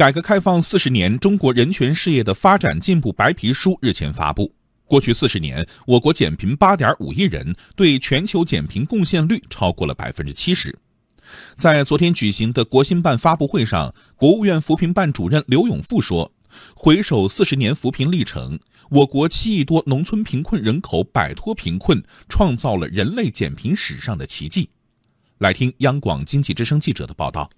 改革开放四十年中国人权事业的发展进步白皮书日前发布。过去四十年，我国减贫八点五亿人，对全球减贫贡献率超过了百分之七十。在昨天举行的国新办发布会上，国务院扶贫办主任刘永富说：“回首四十年扶贫历程，我国七亿多农村贫困人口摆脱贫困，创造了人类减贫史上的奇迹。”来听央广经济之声记者的报道。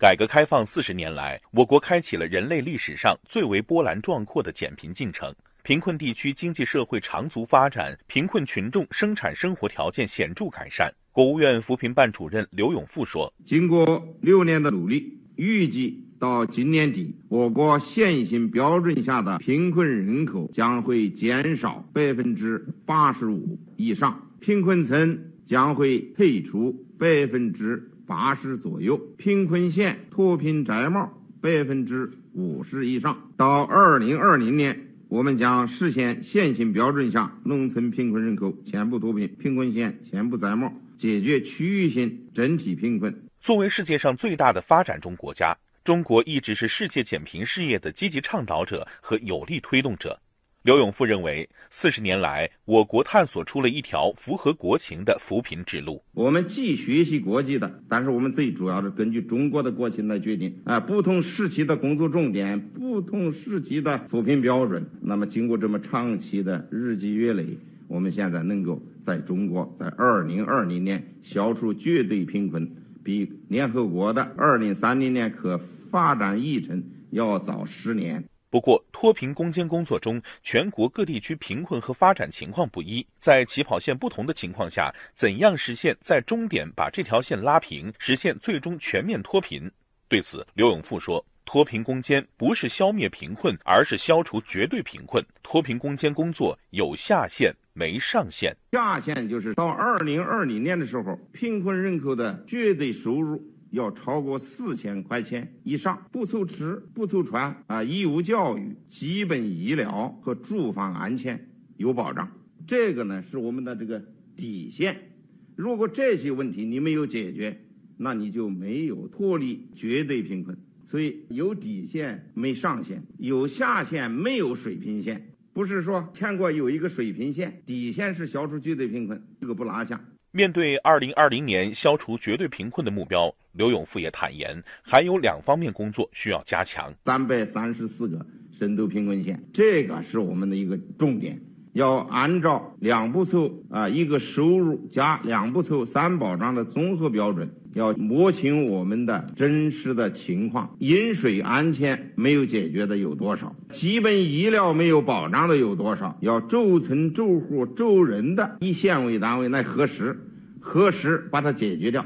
改革开放四十年来，我国开启了人类历史上最为波澜壮阔的减贫进程，贫困地区经济社会长足发展，贫困群众生产生活条件显著改善。国务院扶贫办主任刘永富说：“经过六年的努力，预计到今年底，我国现行标准下的贫困人口将会减少百分之八十五以上，贫困村将会退出百分之。”八十左右，贫困县脱贫摘帽百分之五十以上。到二零二零年，我们将实现现行标准下农村贫困人口全部脱贫，贫困县全部摘帽，解决区域性整体贫困。作为世界上最大的发展中国家，中国一直是世界减贫事业的积极倡导者和有力推动者。刘永富认为，四十年来，我国探索出了一条符合国情的扶贫之路。我们既学习国际的，但是我们最主要是根据中国的国情来决定啊，不同时期的工作重点，不同时期的扶贫标准。那么，经过这么长期的日积月累，我们现在能够在中国在二零二零年消除绝对贫困，比联合国的二零三零年可发展议程要早十年。不过，脱贫攻坚工作中，全国各地区贫困和发展情况不一，在起跑线不同的情况下，怎样实现在终点把这条线拉平，实现最终全面脱贫？对此，刘永富说：“脱贫攻坚不是消灭贫困，而是消除绝对贫困。脱贫攻坚工作有下限没上限，下限就是到二零二零年的时候，贫困人口的绝对收入。”要超过四千块钱以上，不愁吃不愁穿啊！义务教育、基本医疗和住房安全有保障，这个呢是我们的这个底线。如果这些问题你没有解决，那你就没有脱离绝对贫困。所以有底线没上限，有下限没有水平线。不是说全国有一个水平线，底线是消除绝对贫困，这个不拉下。面对二零二零年消除绝对贫困的目标，刘永富也坦言，还有两方面工作需要加强。三百三十四个深度贫困县，这个是我们的一个重点，要按照两不愁啊，一个收入加两不愁三保障的综合标准，要摸清我们的真实的情况。饮水安全没有解决的有多少？基本医疗没有保障的有多少？要轴村、轴户、轴人的以县为单位来核实。核实把它解决掉？